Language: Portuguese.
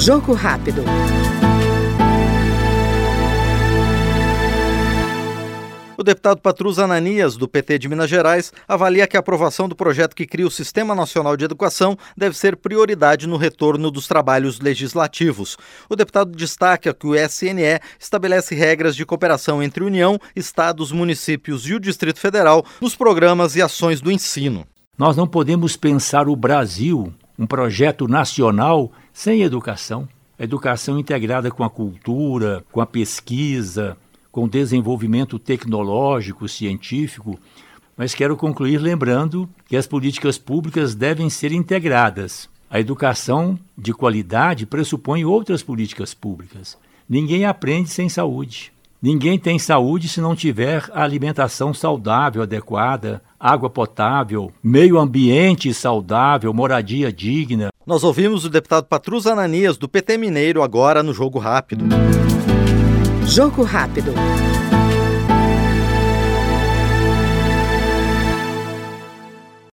Jogo rápido. O deputado Patrus Ananias, do PT de Minas Gerais, avalia que a aprovação do projeto que cria o Sistema Nacional de Educação deve ser prioridade no retorno dos trabalhos legislativos. O deputado destaca que o SNE estabelece regras de cooperação entre União, Estados, municípios e o Distrito Federal nos programas e ações do ensino. Nós não podemos pensar o Brasil, um projeto nacional, sem educação. Educação integrada com a cultura, com a pesquisa, com desenvolvimento tecnológico, científico, mas quero concluir lembrando que as políticas públicas devem ser integradas. A educação de qualidade pressupõe outras políticas públicas. Ninguém aprende sem saúde. Ninguém tem saúde se não tiver alimentação saudável, adequada, água potável, meio ambiente saudável, moradia digna. Nós ouvimos o deputado Patrus Ananias, do PT Mineiro, agora no Jogo Rápido. Jogo rápido.